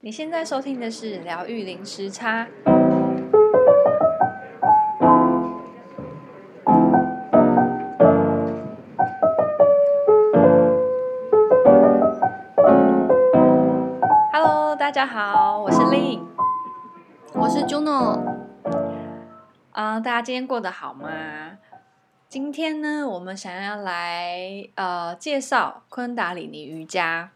你现在收听的是疗愈零时差。Hello，大家好，我是 Lynn，我是 Juno。啊、呃，大家今天过得好吗？今天呢，我们想要来呃介绍昆达里尼瑜伽。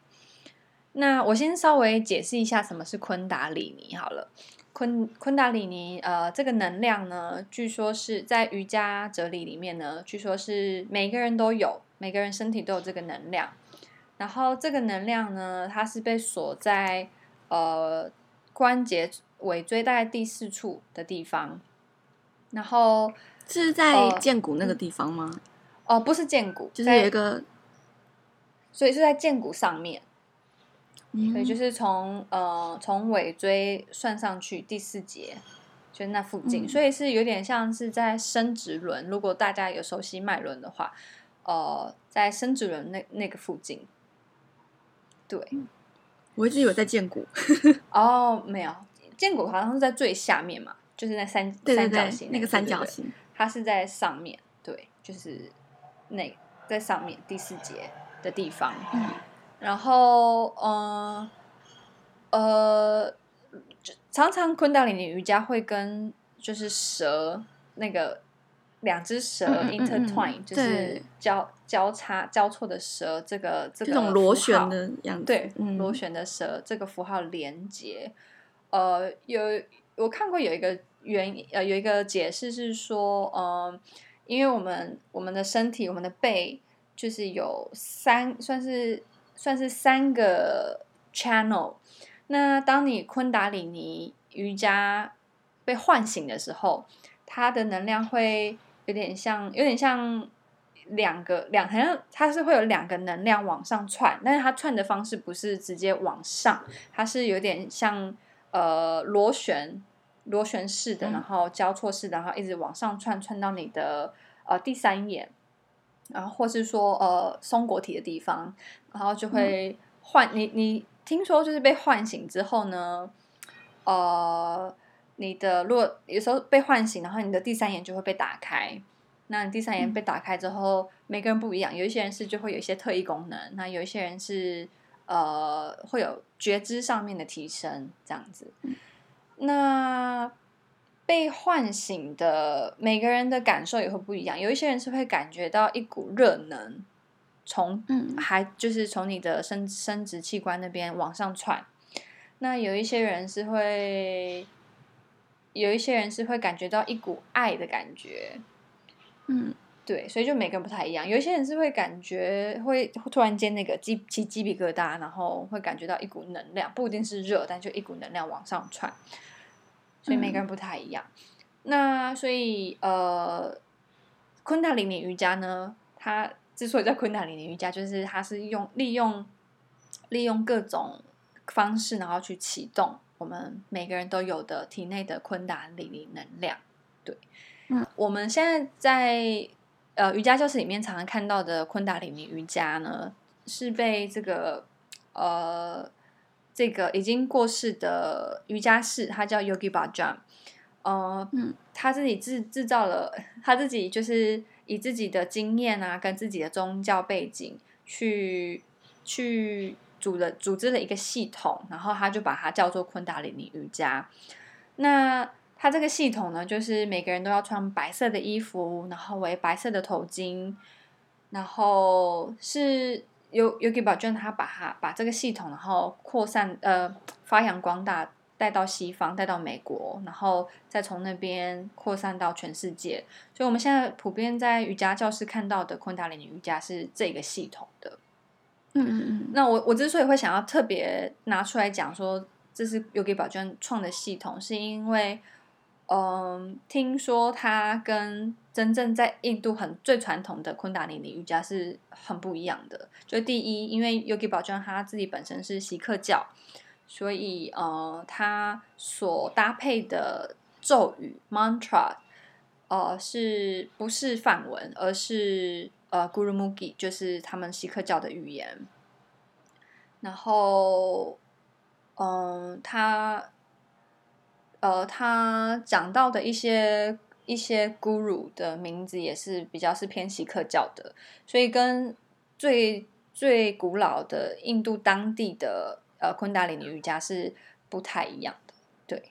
那我先稍微解释一下什么是昆达里尼好了。昆昆达里尼，呃，这个能量呢，据说是在瑜伽哲理里面呢，据说是每个人都有，每个人身体都有这个能量。然后这个能量呢，它是被锁在呃关节尾椎大概第四处的地方。然后是在剑骨那个地方吗？哦、呃呃，不是剑骨，就是有一个，所以是在剑骨上面。所以就是从呃从尾椎算上去第四节，就是那附近，嗯、所以是有点像是在生殖轮。如果大家有熟悉脉轮的话，呃，在生殖轮那那个附近。对，我一直以为在荐骨。哦，没有，荐骨好像是在最下面嘛，就是那三对对对三角形那个三角形，它是在上面，对，就是那在上面第四节的地方。嗯然后，嗯，呃，常常昆达里尼瑜伽会跟就是蛇那个两只蛇 intertwine，、嗯嗯嗯、就是交交叉交错的蛇，这个这个这种螺旋的样子，对，嗯、螺旋的蛇这个符号连接。呃，有我看过有一个原因，呃，有一个解释是说，嗯、呃，因为我们我们的身体，我们的背就是有三算是。算是三个 channel。那当你昆达里尼瑜伽被唤醒的时候，它的能量会有点像，有点像两个两，好像它是会有两个能量往上窜，但是它窜的方式不是直接往上，它是有点像呃螺旋螺旋式的，然后交错式的，然后一直往上窜，窜到你的呃第三眼。然后，或是说，呃，松果体的地方，然后就会唤、嗯、你。你听说就是被唤醒之后呢，呃，你的如果有时候被唤醒，然后你的第三眼就会被打开。那你第三眼被打开之后，嗯、每个人不一样，有一些人是就会有一些特异功能，那有一些人是呃会有觉知上面的提升，这样子。嗯、那被唤醒的每个人的感受也会不一样，有一些人是会感觉到一股热能从嗯，还就是从你的生生殖器官那边往上窜，那有一些人是会，有一些人是会感觉到一股爱的感觉，嗯，对，所以就每个人不太一样，有一些人是会感觉会突然间那个鸡起鸡皮疙瘩，然后会感觉到一股能量，不一定是热，但就一股能量往上窜。所以每个人不太一样，嗯、那所以呃，昆达里尼瑜伽呢，它之所以叫昆达里尼瑜伽，就是它是用利用利用各种方式，然后去启动我们每个人都有的体内的昆达里尼能量。对，嗯，我们现在在呃瑜伽教室里面常常看到的昆达里尼瑜伽呢，是被这个呃。这个已经过世的瑜伽士，他叫 Yogi Bhajan，呃，嗯，他自己制制造了，他自己就是以自己的经验啊，跟自己的宗教背景去去组了组织了一个系统，然后他就把它叫做昆达里尼瑜伽。那他这个系统呢，就是每个人都要穿白色的衣服，然后围白色的头巾，然后是。有 Yogi Bhajan 他把他把这个系统，然后扩散呃发扬光大，带到西方，带到美国，然后再从那边扩散到全世界。所以我们现在普遍在瑜伽教室看到的昆达里尼瑜伽是这个系统的。嗯嗯嗯。那我我之所以会想要特别拿出来讲说这是 Yogi Bhajan 创的系统，是因为。嗯，听说他跟真正在印度很最传统的昆达里尼瑜伽是很不一样的。就第一，因为 Yogi 宝钻他自己本身是锡克教，所以呃，他所搭配的咒语 mantra，呃，是不是梵文，而是呃 Gurumukhi，就是他们锡克教的语言。然后。嗯，他，呃，他讲到的一些一些 guru 的名字也是比较是偏锡克教的，所以跟最最古老的印度当地的呃昆达里尼瑜伽是不太一样的。对，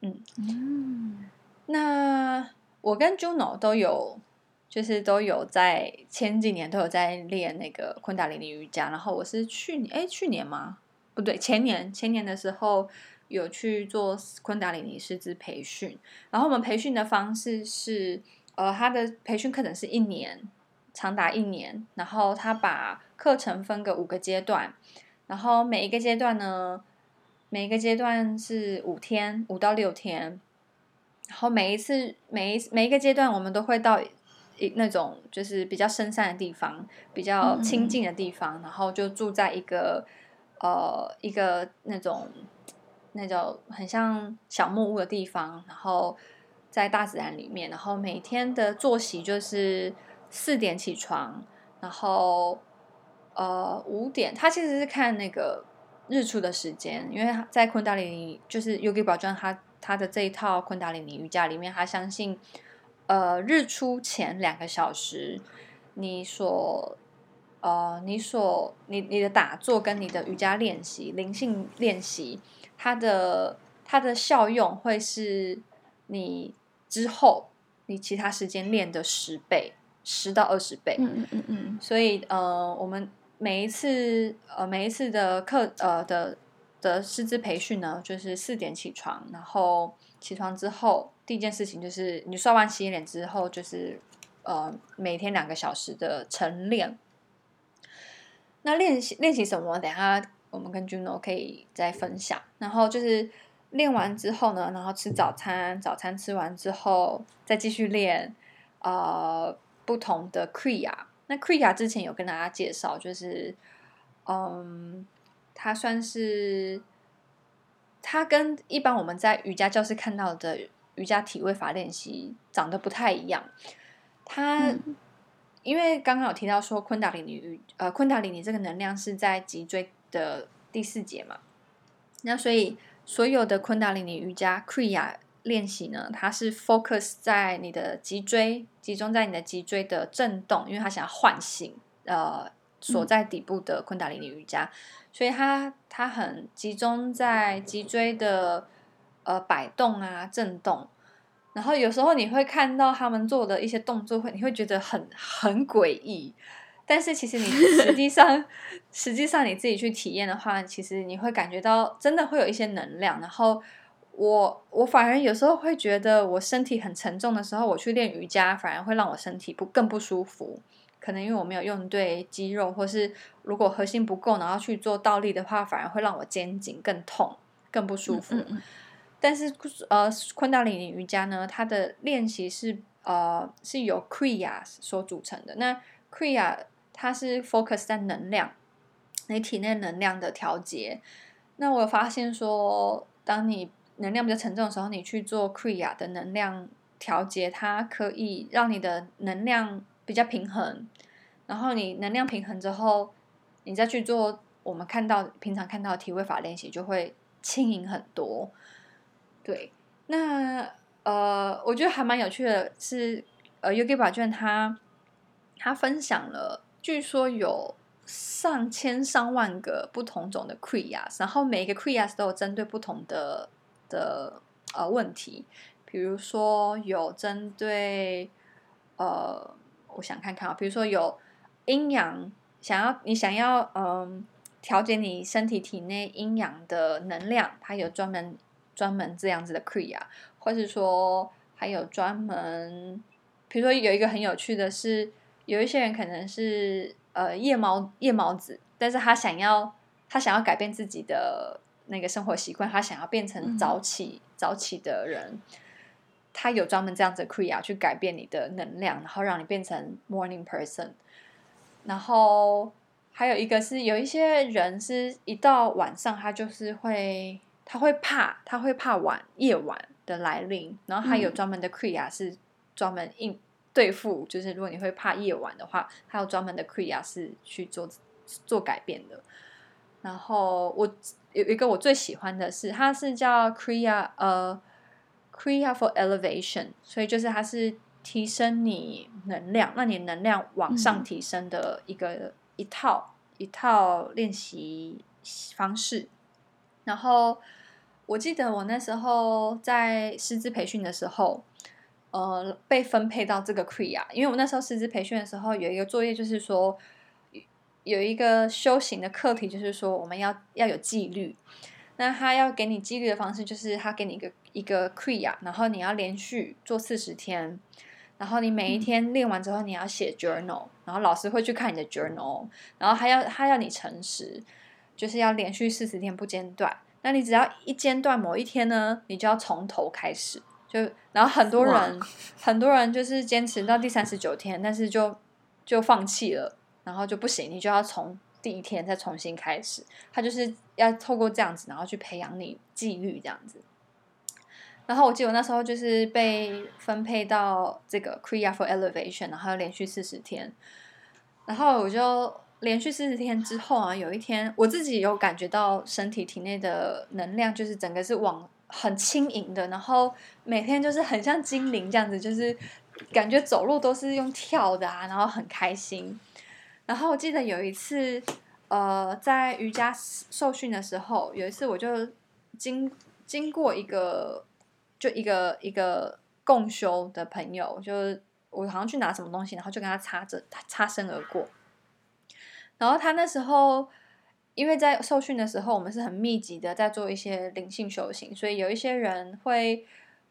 嗯嗯，那我跟 Juno 都有。就是都有在前几年都有在练那个昆达里尼瑜伽，然后我是去年哎去年吗？不对，前年前年的时候有去做昆达里尼师资培训，然后我们培训的方式是呃，他的培训课程是一年，长达一年，然后他把课程分个五个阶段，然后每一个阶段呢，每一个阶段是五天，五到六天，然后每一次每一每一个阶段我们都会到。一那种就是比较深山的地方，比较清静的地方，嗯、然后就住在一个呃一个那种那种很像小木屋的地方，然后在大自然里面，然后每天的作息就是四点起床，然后呃五点，他其实是看那个日出的时间，因为在昆达里尼就是 Yogi Bhajan 他他的这一套昆达里尼瑜伽里面，他相信。呃，日出前两个小时，你所呃，你所你你的打坐跟你的瑜伽练习、灵性练习，它的它的效用会是你之后你其他时间练的十倍，十到二十倍。嗯嗯嗯嗯。所以呃，我们每一次呃每一次的课呃的的师资培训呢，就是四点起床，然后起床之后。第一件事情就是你刷完洗脸之后，就是呃每天两个小时的晨练。那练习练习什么？等下我们跟 Juno 可以再分享。然后就是练完之后呢，然后吃早餐，早餐吃完之后再继续练呃不同的 Kriya。那 Kriya 之前有跟大家介绍，就是嗯，它算是它跟一般我们在瑜伽教室看到的。瑜伽体位法练习长得不太一样，它、嗯、因为刚刚有提到说昆达里尼瑜呃昆达里尼这个能量是在脊椎的第四节嘛，那所以所有的昆达里尼瑜伽 Kriya 练习呢，它是 focus 在你的脊椎，集中在你的脊椎的震动，因为它想要唤醒呃锁在底部的昆达里尼瑜伽，所以它它很集中在脊椎的。呃，摆动啊，震动，然后有时候你会看到他们做的一些动作，会你会觉得很很诡异，但是其实你实际上实际上你自己去体验的话，其实你会感觉到真的会有一些能量。然后我我反而有时候会觉得我身体很沉重的时候，我去练瑜伽反而会让我身体不更不舒服，可能因为我没有用对肌肉，或是如果核心不够，然后去做倒立的话，反而会让我肩颈更痛，更不舒服。嗯嗯但是呃，昆达里尼瑜伽呢，它的练习是呃是由 Kriya 所组成的。那 Kriya 它是 focus 在能量，你体内能量的调节。那我发现说，当你能量比较沉重的时候，你去做 Kriya 的能量调节，它可以让你的能量比较平衡。然后你能量平衡之后，你再去做我们看到平常看到的体位法练习，就会轻盈很多。对，那呃，我觉得还蛮有趣的是，呃，Yogi Bhajan 他他分享了，据说有上千上万个不同种的 Krias，然后每一个 Krias 都有针对不同的的呃问题，比如说有针对呃，我想看看啊，比如说有阴阳，想要你想要嗯、调节你身体体内阴阳的能量，它有专门。专门这样子的 Kriya，或是说还有专门，比如说有一个很有趣的是，有一些人可能是呃夜猫夜猫子，但是他想要他想要改变自己的那个生活习惯，他想要变成早起、嗯、早起的人，他有专门这样子的 Kriya 去改变你的能量，然后让你变成 Morning Person。然后还有一个是有一些人是一到晚上他就是会。他会怕，他会怕晚夜晚的来临，然后他有专门的 Kriya 是专门应对付，就是如果你会怕夜晚的话，还有专门的 Kriya 是去做做改变的。然后我有一个我最喜欢的是，它是叫 Kriya 呃 Kriya for Elevation，所以就是它是提升你能量，让你能量往上提升的一个、嗯、一套一套练习方式。然后我记得我那时候在师资培训的时候，呃，被分配到这个 Kriya，因为我那时候师资培训的时候有一个作业，就是说。有一个修行的课题，就是说我们要要有纪律。那他要给你纪律的方式，就是他给你一个一个 Kriya，然后你要连续做四十天，然后你每一天练完之后，你要写 journal，然后老师会去看你的 journal，然后还要他要你诚实，就是要连续四十天不间断。那你只要一间断某一天呢，你就要从头开始。就然后很多人 很多人就是坚持到第三十九天，但是就就放弃了。然后就不行，你就要从第一天再重新开始。他就是要透过这样子，然后去培养你纪律这样子。然后我记得我那时候就是被分配到这个 Crea for Elevation，然后要连续四十天。然后我就连续四十天之后啊，有一天我自己有感觉到身体体内的能量就是整个是往很轻盈的，然后每天就是很像精灵这样子，就是感觉走路都是用跳的啊，然后很开心。然后我记得有一次，呃，在瑜伽受训的时候，有一次我就经经过一个，就一个一个共修的朋友，就我好像去拿什么东西，然后就跟他擦着擦身而过。然后他那时候，因为在受训的时候，我们是很密集的在做一些灵性修行，所以有一些人会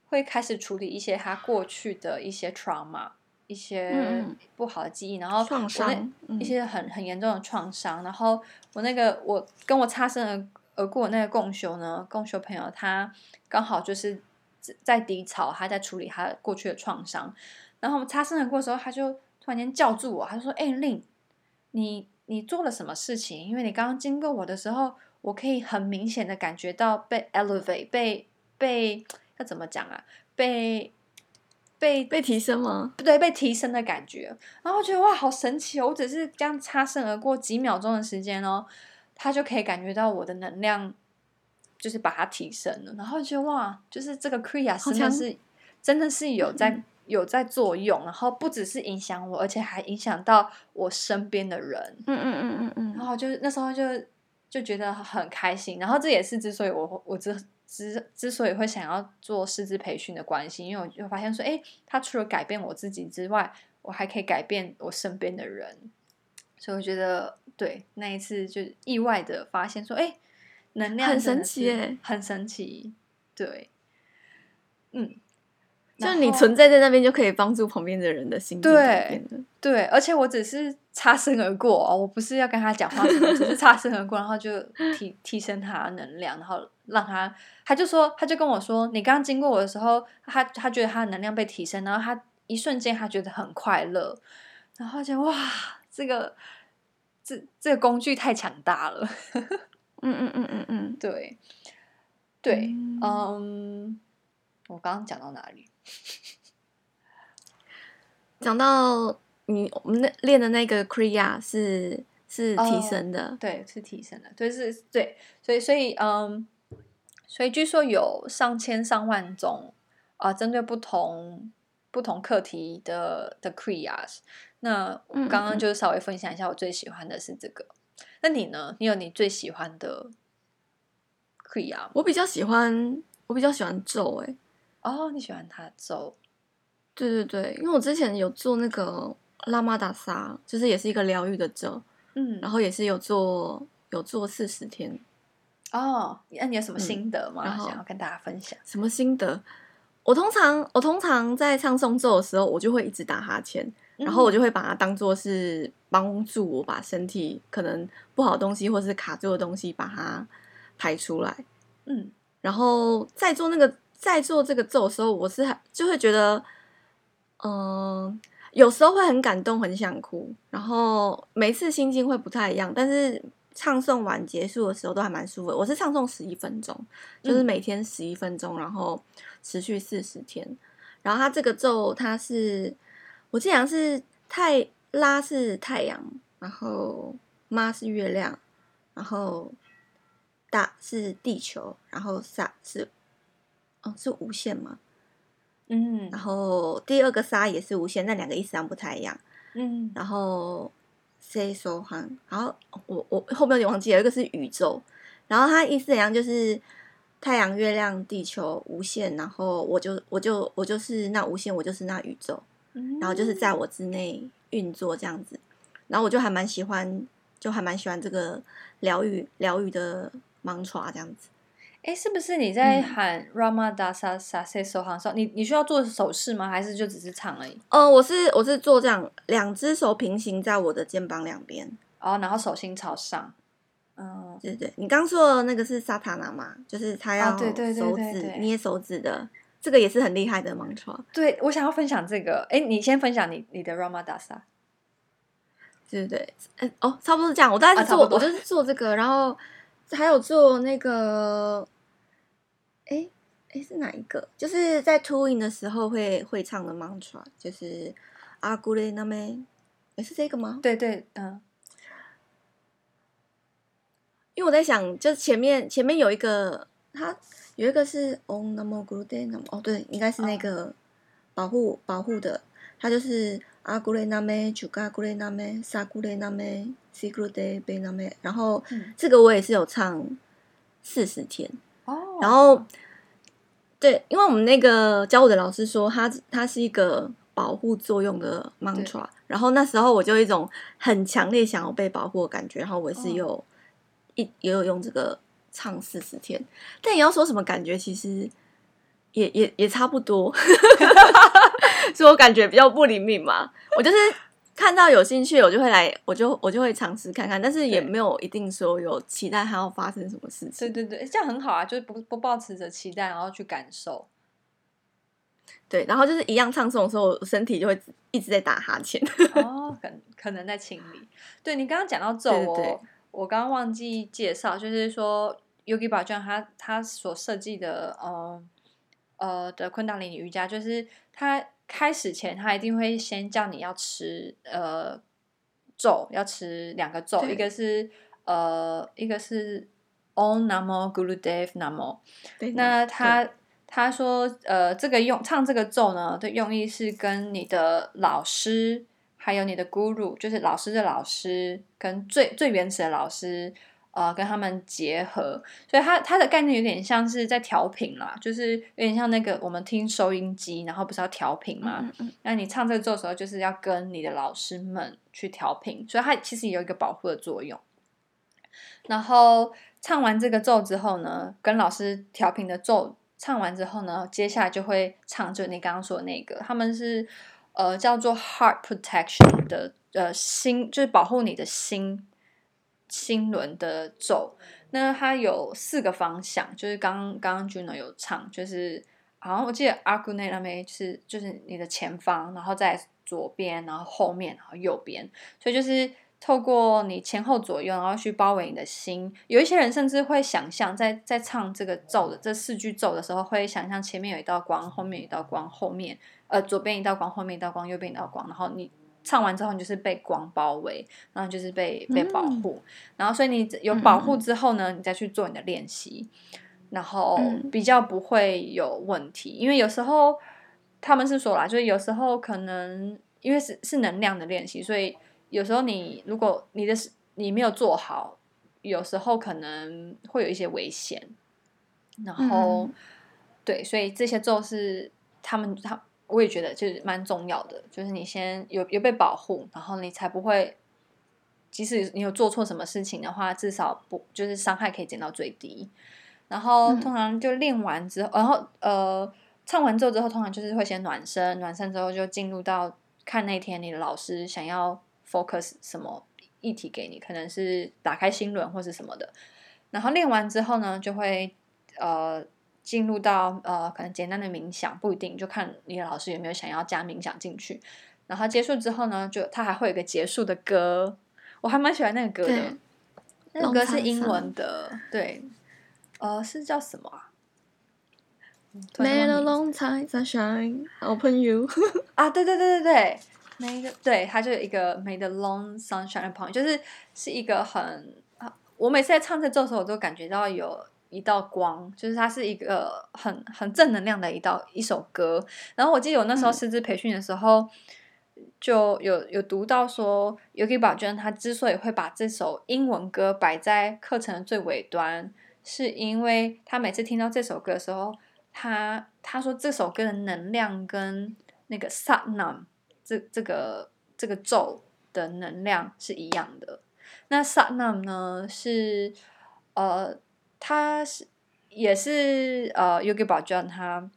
会开始处理一些他过去的一些 trauma。一些不好的记忆，然后创伤一些很很严重的创伤，然后我那个我跟我擦身而而过那个共修呢，共修朋友他刚好就是在低潮，他在处理他过去的创伤，然后我们擦身而过的时候，他就突然间叫住我，他就说：“哎，Lin，你你做了什么事情？因为你刚刚经过我的时候，我可以很明显的感觉到被 elevate，被被要怎么讲啊？被。”被被提升吗？不对，被提升的感觉。然后我觉得哇，好神奇哦！我只是这样擦身而过几秒钟的时间哦，他就可以感觉到我的能量，就是把它提升了。然后觉得哇，就是这个 Kriya 真的是真的是有在有在作用，然后不只是影响我，而且还影响到我身边的人。嗯嗯嗯嗯嗯。然后就那时候就就觉得很开心。然后这也是之所以我我之。之之所以会想要做师资培训的关系，因为我就发现说，哎，他除了改变我自己之外，我还可以改变我身边的人，所以我觉得，对，那一次就意外的发现说，哎，能量很神奇，哎，很神奇，对，嗯。就你存在在那边，就可以帮助旁边的人的心境改变的。对，对，而且我只是擦身而过哦，我不是要跟他讲话，只是擦身而过，然后就提提升他能量，然后让他，他就说，他就跟我说，你刚刚经过我的时候，他他觉得他的能量被提升，然后他一瞬间他觉得很快乐，然后就哇，这个这这个工具太强大了。嗯嗯嗯嗯嗯，对 对，嗯，um, 我刚刚讲到哪里？讲到你我们那练的那个 Kriya 是是提升的，oh, 对，是提升的，对，是，对，所以所以嗯，所以据说有上千上万种啊，呃，针对不同不同课题的的 Kriyas。那我刚刚就是稍微分享一下，我最喜欢的是这个。那你呢？你有你最喜欢的 Kriya？我比较喜欢，我比较喜欢咒，哎。哦，你喜欢他的咒？对对对，因为我之前有做那个拉玛达萨，就是也是一个疗愈的咒，嗯，然后也是有做有做四十天。哦，那你有什么心得吗？嗯、想要跟大家分享？什么心得？我通常我通常在唱诵咒的时候，我就会一直打哈欠，嗯、然后我就会把它当做是帮助我把身体可能不好的东西或是卡住的东西把它排出来。嗯，然后在做那个。在做这个咒的时候，我是就会觉得，嗯、呃，有时候会很感动，很想哭，然后每次心境会不太一样。但是唱诵完结束的时候都还蛮舒服的。我是唱诵十一分钟，就是每天十一分钟，然后持续四十天。然后它这个咒，它是我记得是太拉是太阳，然后妈是月亮，然后大是地球，然后萨是哦是无限吗？嗯，然后第二个沙也是无限，那两个意思上不太一样。嗯，然后 say so 哈，然后我我后面有点忘记了，一个是宇宙，然后它意思一样，就是太阳、月亮、地球无限，然后我就我就我就是那无限，我就是那宇宙，嗯然后就是在我之内运作这样子，然后我就还蛮喜欢，就还蛮喜欢这个疗愈疗愈的 mantra 这样子。哎，是不是你在喊 Ramadasa Sase Sohan 时候，你你需要做手势吗？还是就只是唱而已？哦，我是我是做这样，两只手平行在我的肩膀两边，哦，然后手心朝上。嗯，对对，你刚说的那个是萨塔纳嘛，就是他要对对对手对对指捏手指的，这个也是很厉害的 mantra。对，我想要分享这个。哎，你先分享你你的 Ramadasa。对对对，哎哦，差不多是这样。我大概是做，我就是做这个，然后还有做那个。哎哎，是哪一个？就是在 touring 的时候会会唱的 mantra，就是阿古雷那咩，也是这个吗？对对，嗯。因为我在想，就是前面前面有一个，它有一个是 Om Namo Guru De Namo，哦，对，应该是那个保护、哦、保护的，它就是阿古雷那咩，朱嘎古雷那咩，萨古雷那咩，西古雷贝那咩，然后、嗯、这个我也是有唱四十天。哦，然后，对，因为我们那个教我的老师说，他他是一个保护作用的 mantra，然后那时候我就有一种很强烈想要被保护的感觉，然后我是有、哦、一也有用这个唱四十天，但你要说什么感觉，其实也也也差不多，所以我感觉比较不灵敏嘛，我就是。看到有兴趣，我就会来，我就我就会尝试看看，但是也没有一定说有期待它要发生什么事情。对对对，这样很好啊，就是不不抱持着期待，然后去感受。对，然后就是一样唱诵的时候，我身体就会一直在打哈欠。哦，可可能在清理。对，你刚刚讲到咒，我对对对，我刚刚忘记介绍，就是说 Yogi Bhajan 他他所设计的，呃呃的昆达里尼瑜伽，就是他。开始前，他一定会先叫你要吃呃咒，要吃两个咒，一个是呃一个是 Om Namo Gurudev Namo。那他他说呃这个用唱这个咒呢的用意是跟你的老师，还有你的 Guru，就是老师的老师，跟最最原始的老师。呃，跟他们结合，所以它它的概念有点像是在调频啦，就是有点像那个我们听收音机，然后不是要调频嘛？嗯嗯，那你唱这个奏的时候，就是要跟你的老师们去调频，所以它其实有一个保护的作用。然后唱完这个奏之后呢，跟老师调频的奏唱完之后呢，接下来就会唱就你刚刚说的那个，他们是呃叫做 Heart Protection 的呃心，就是保护你的心。心轮的咒，那它有四个方向，就是刚刚刚 Juno 有唱，就是好像我记得阿古内那边是就是你的前方，然后在左边，然后后面，然后右边，所以就是透过你前后左右，然后去包围你的心。有一些人甚至会想象在在唱这个咒的这四句咒的时候，会想象前面有一道光，后面一道光，后面呃左边一道光，后面一道光，右边一道光，然后你。唱完之后，你就是被光包围，然后就是被被保护，嗯、然后所以你有保护之后呢，嗯、你再去做你的练习，然后比较不会有问题。因为有时候他们是说啦，就是有时候可能因为是是能量的练习，所以有时候你如果你的你没有做好，有时候可能会有一些危险。然后、嗯、对，所以这些咒是他们他。我也觉得就是蛮重要的，就是你先有有被保护，然后你才不会，即使你有做错什么事情的话，至少不就是伤害可以减到最低。然后通常就练完之后，然后呃唱完奏之后，通常就是会先暖身，暖身之后就进入到看那天你的老师想要 focus 什么议题给你，可能是打开心轮或是什么的。然后练完之后呢，就会呃。进入到呃，可能简单的冥想不一定，就看你的老师有没有想要加冥想进去。然后结束之后呢，就他还会有一个结束的歌，我还蛮喜欢那个歌的。那个歌是英文的，对，呃，是叫什么啊？Made a long time sunshine, open you 啊，对对对对对，Made 对，它就有一个 Made a long sunshine upon，就是是一个很。我每次在唱这首的时候，我都感觉到有一道光，就是它是一个很很正能量的一道一首歌。然后我记得我那时候师资培训的时候，嗯、就有有读到说，Yogi Bhajan 他之所以会把这首英文歌摆在课程的最尾端，是因为她每次听到这首歌的时候，她她说这首歌的能量跟那个 Satnam 这这个这个咒的能量是一样的。那 Satnam 呢是呃，他是也是呃 Yogi Bhajan 他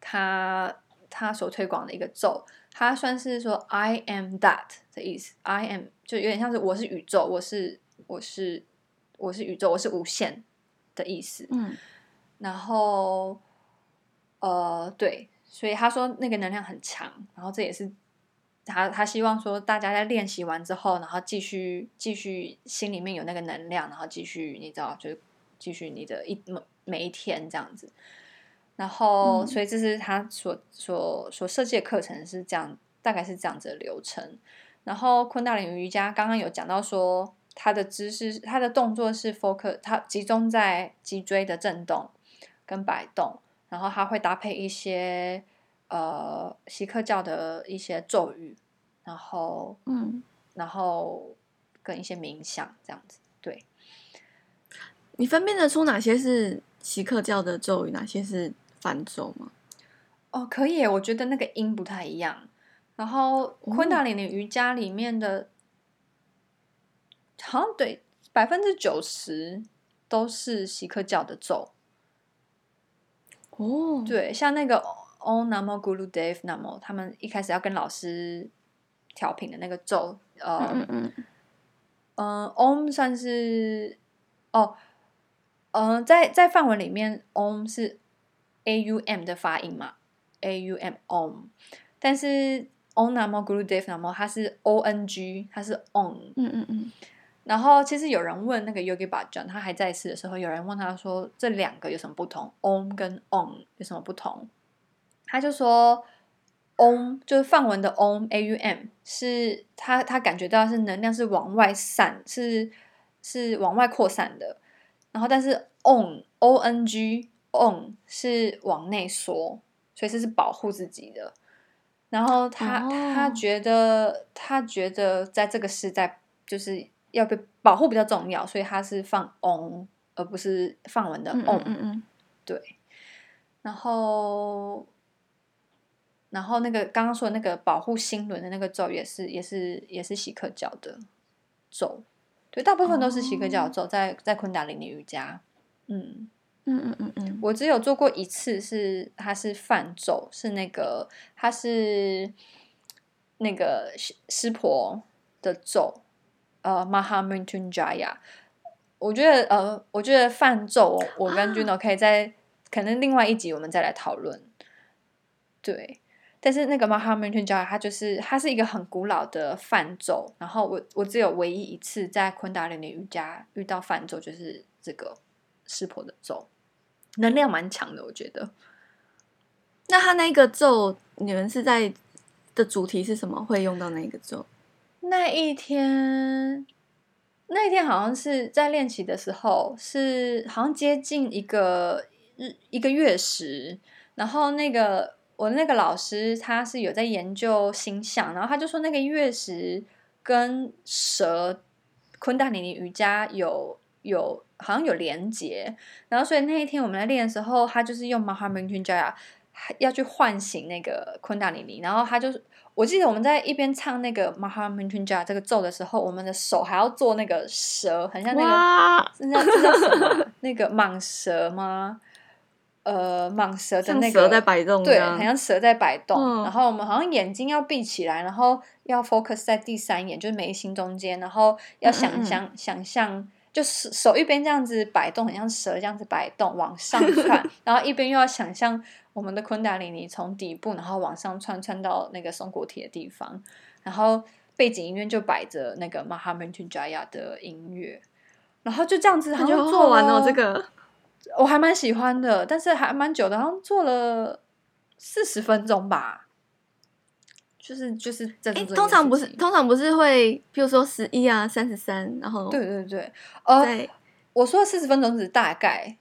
他他所推广的一个咒，他算是说 I am that 的意思，I am 就有点像是我是宇宙，我是我是我是宇宙，我是无限的意思。嗯，然后呃对，所以他说那个能量很强，然后这也是。他他希望说，大家在练习完之后，然后继续继续心里面有那个能量，然后继续你知道，就继续你的一每一天这样子。然后，所以这是他所所所设计的课程是这样，大概是这样子的流程。然后昆达里瑜伽刚刚有讲到说，他的姿势，他的动作是 focus，他集中在脊椎的震动跟摆动，然后他会搭配一些。呃，锡克教的一些咒语，然后，嗯，然后跟一些冥想这样子，对。你分辨得出哪些是锡克教的咒语，哪些是梵咒吗？哦，可以，我觉得那个音不太一样。然后昆达里尼瑜伽里面的，哦、好像对百分之九十都是锡克教的咒。哦，对，像那个。Om Namo Guru Dev Namo，他们一开始要跟老师调频的那个咒，呃，嗯嗯嗯，Om 算是哦，嗯、呃，在在范文里面，Om 是 A U M 的发音嘛，A U M Om，但是 Om Namo Guru Dev Namo 它是 O N G，它是 On，嗯嗯嗯，然后其实有人问那个 Yogi Bhajan，他还在世的时候，有人问他说这两个有什么不同？Om 跟 On 有什么不同？他就说，Om 就是梵文的 Om A U M，是他他感觉到是能量是往外散，是是往外扩散的。然后但是 On O N G On 是往内缩，所以这是保护自己的。然后他、oh. 他觉得他觉得在这个时代就是要被保护比较重要，所以他是放 On 而不是放文的 on，。嗯嗯，对，然后。然后那个刚刚说的那个保护心轮的那个咒也是也是也是锡克教的咒，对，大部分都是锡克教的咒，在在昆达里尼瑜伽，嗯嗯嗯嗯嗯，我只有做过一次是，是它是梵咒，是那个它是那个湿婆的咒，呃，Maha Mrityunjaya，我觉得呃，我觉得梵咒，我跟 Juno 可以在、啊、可能另外一集我们再来讨论，对。但是那个 Mahaman Tujaya 它就是它是一个很古老的梵咒，然后我我只有唯一一次在昆达里尼瑜伽遇到梵咒，就是这个湿婆的咒，能量蛮强的，我觉得。那他那个咒，你们是在的主题是什么？会用到那个咒？那一天，那一天好像是在练习的时候，是好像接近一个日一个月时，然后那个。我那个老师他是有在研究星象，然后他就说那个月食跟蛇昆达里尼瑜伽有有好像有连结，然后所以那一天我们在练的时候，他就是用 Maha Mrityunjaya 要去唤醒那个昆达里尼，然后他就我记得我们在一边唱那个 Maha Mrityunjaya 这个咒的时候，我们的手还要做那个蛇，很像那个那叫什么？那个蟒蛇吗？呃，蟒蛇的那个蛇在摆动，对，好像蛇在摆动。嗯、然后我们好像眼睛要闭起来，然后要 focus 在第三眼，就是眉心中间，然后要想象、嗯嗯、想象，就是手一边这样子摆动，很像蛇这样子摆动往上窜，然后一边又要想象我们的昆达里尼从底部然后往上窜，窜到那个松果体的地方，然后背景音乐就摆着那个 Maha Mrityunjaya 的音乐，然后就这样子，他就做完了这个。我还蛮喜欢的，但是还蛮久的，好像做了四十分钟吧，就是就是。通常不是，通常不是会，比如说十一啊，三十三，然后对对对，呃，我说四十分钟是大概，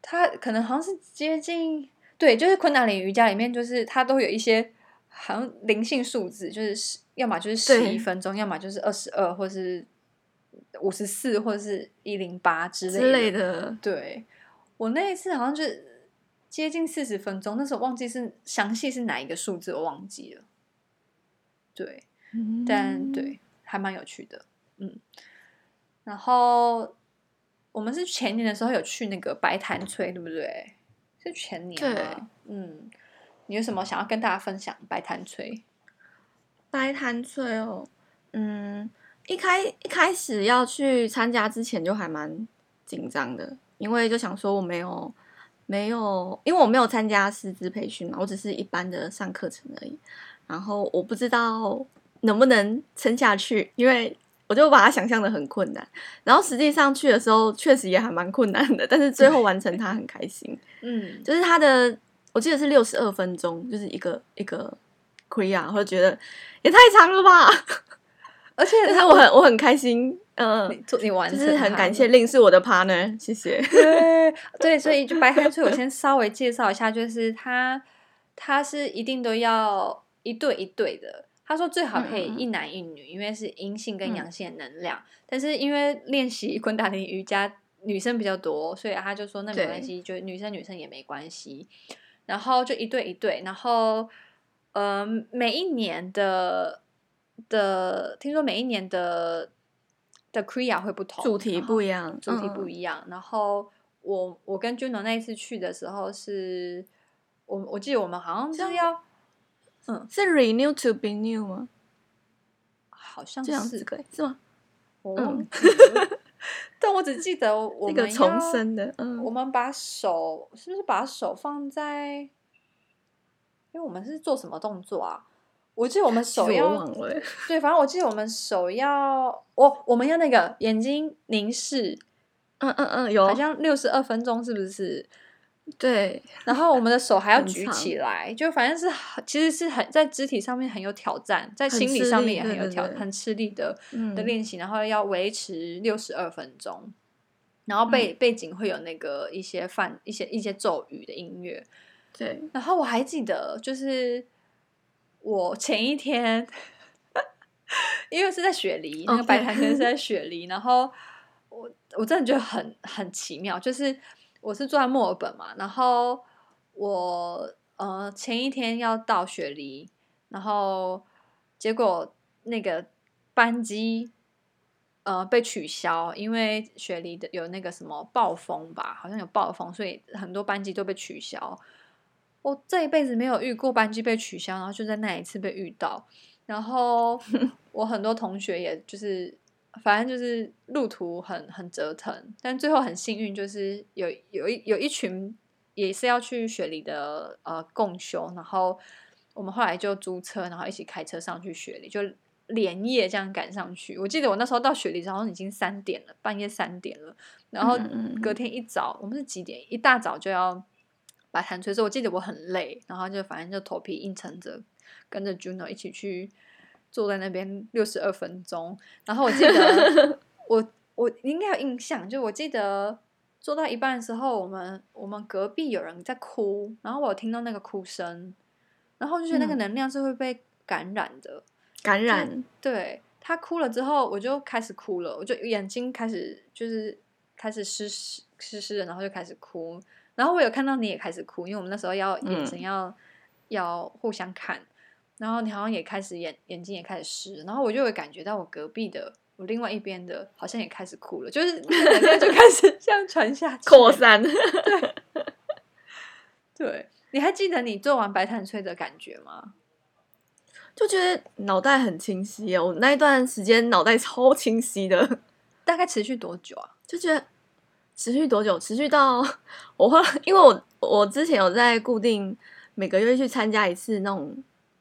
它可能好像是接近，对，就是昆达里瑜伽里面，就是它都有一些好像灵性数字，就是要么就是十一分钟，要么就是二十二，或是五十四，或者是一零八之类的。之类的。对，我那一次好像就是。接近四十分钟，那时候忘记是详细是哪一个数字，我忘记了。对，嗯、但对还蛮有趣的，嗯。然后我们是前年的时候有去那个白潭村，对不对？是前年吗？对嗯。你有什么想要跟大家分享白潭村？白潭村哦，嗯，一开一开始要去参加之前就还蛮紧张的，因为就想说我没有。没有，因为我没有参加师资培训嘛，我只是一般的上课程而已。然后我不知道能不能撑下去，因为我就把它想象的很困难。然后实际上去的时候，确实也还蛮困难的，但是最后完成它很开心。嗯，就是它的，我记得是六十二分钟，就是一个一个 Kriya，或者觉得也太长了吧。而且但是我很我很开心。嗯，你你完成，就是很感谢令是我的 partner，谢谢。对 对，所以就白潭村，我先稍微介绍一下，就是他他是一定都要一对一对的。他说最好可以一男一女，嗯、因为是阴性跟阳性的能量。嗯、但是因为练习昆达里瑜伽女生比较多，所以他就说那没关系，就女生女生也没关系。然后就一对一对，然后呃，每一年的的听说每一年的。的 Kriya 会不同，主题不一样，主题不一样。嗯、然后我我跟 Juno 那一次去的时候是，我我记得我们好像是要，嗯，是 Renew to be new 吗？好像是，这样子是吗？我忘记了，但我只记得我们要重生的，嗯，我们把手是不是把手放在，因为我们是做什么动作啊？我记得我们手要，对，反正我记得我们手要，我我们要那个眼睛凝视，嗯嗯嗯，有，好像六十二分钟，是不是？对，然后我们的手还要举起来，就反正是其实是很在肢体上面很有挑战，在心理上面也很有挑，很吃力的的练习，然后要维持六十二分钟，然后背背景会有那个一些泛一些一些咒语的音乐，对，然后我还记得就是。我前一天，因为是在雪梨，那个白潭村是在雪梨.然后我我真的觉得很很奇妙，就是我是住在墨尔本嘛，然后我呃前一天要到雪梨，然后结果那个班机呃被取消，因为雪梨的有那个什么暴风吧，好像有暴风，所以很多班机都被取消。我这一辈子没有遇过班机被取消，然后就在那一次被遇到。然后 我很多同学也就是，反正就是路途很很折腾，但最后很幸运，就是有有一有一群也是要去雪梨的呃共修，然后我们后来就租车，然后一起开车上去雪梨，就连夜这样赶上去。我记得我那时候到雪梨好像已经三点了，半夜三点了，然后隔天一早我们是几点？一大早就要。白潭村，所以我记得我很累，然后就反正就头皮硬撑着，跟着 Juno 一起去坐在那边六十二分钟。然后我记得 我我应该有印象，就我记得坐到一半的时候，我们我们隔壁有人在哭，然后我有听到那个哭声，然后就觉得那个能量是会被感染的，感染。对，他哭了之后，我就开始哭了，我就眼睛开始就是开始湿湿湿湿的，然后就开始哭。然后我有看到你也开始哭，因为我们那时候要眼神要、嗯、要互相看，然后你好像也开始眼眼睛也开始湿，然后我就会感觉到我隔壁的我另外一边的好像也开始哭了，就是就开始 这样传下去扩散。对，对，你还记得你做完白炭吹的感觉吗？就觉得脑袋很清晰哦，我那一段时间脑袋超清晰的，大概持续多久啊？就觉得。持续多久？持续到我后来，因为我我之前有在固定每个月去参加一次那种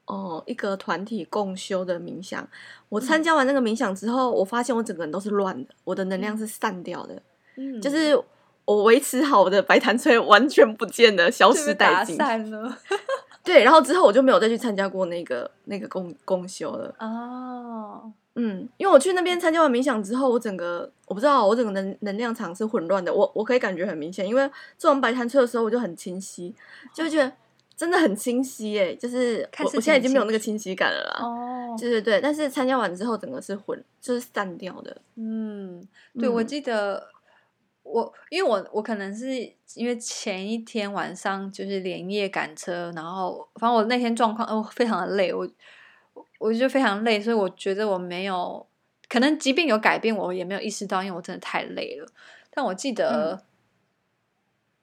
哦一个团体共修的冥想。我参加完那个冥想之后，嗯、我发现我整个人都是乱的，我的能量是散掉的。嗯，就是我维持好的白潭村完全不见了，消失殆尽。对，然后之后我就没有再去参加过那个那个公公休了。哦，嗯，因为我去那边参加完冥想之后，我整个我不知道，我整个能能量场是混乱的。我我可以感觉很明显，因为做完白谭崔的时候，我就很清晰，就觉得真的很清晰耶。就是我我现在已经没有那个清晰感了啦。哦，对对对，但是参加完之后，整个是混，就是散掉的。嗯，对，我记得。我因为我我可能是因为前一天晚上就是连夜赶车，然后反正我那天状况哦非常的累，我我就非常累，所以我觉得我没有可能即便有改变，我也没有意识到，因为我真的太累了。但我记得，嗯、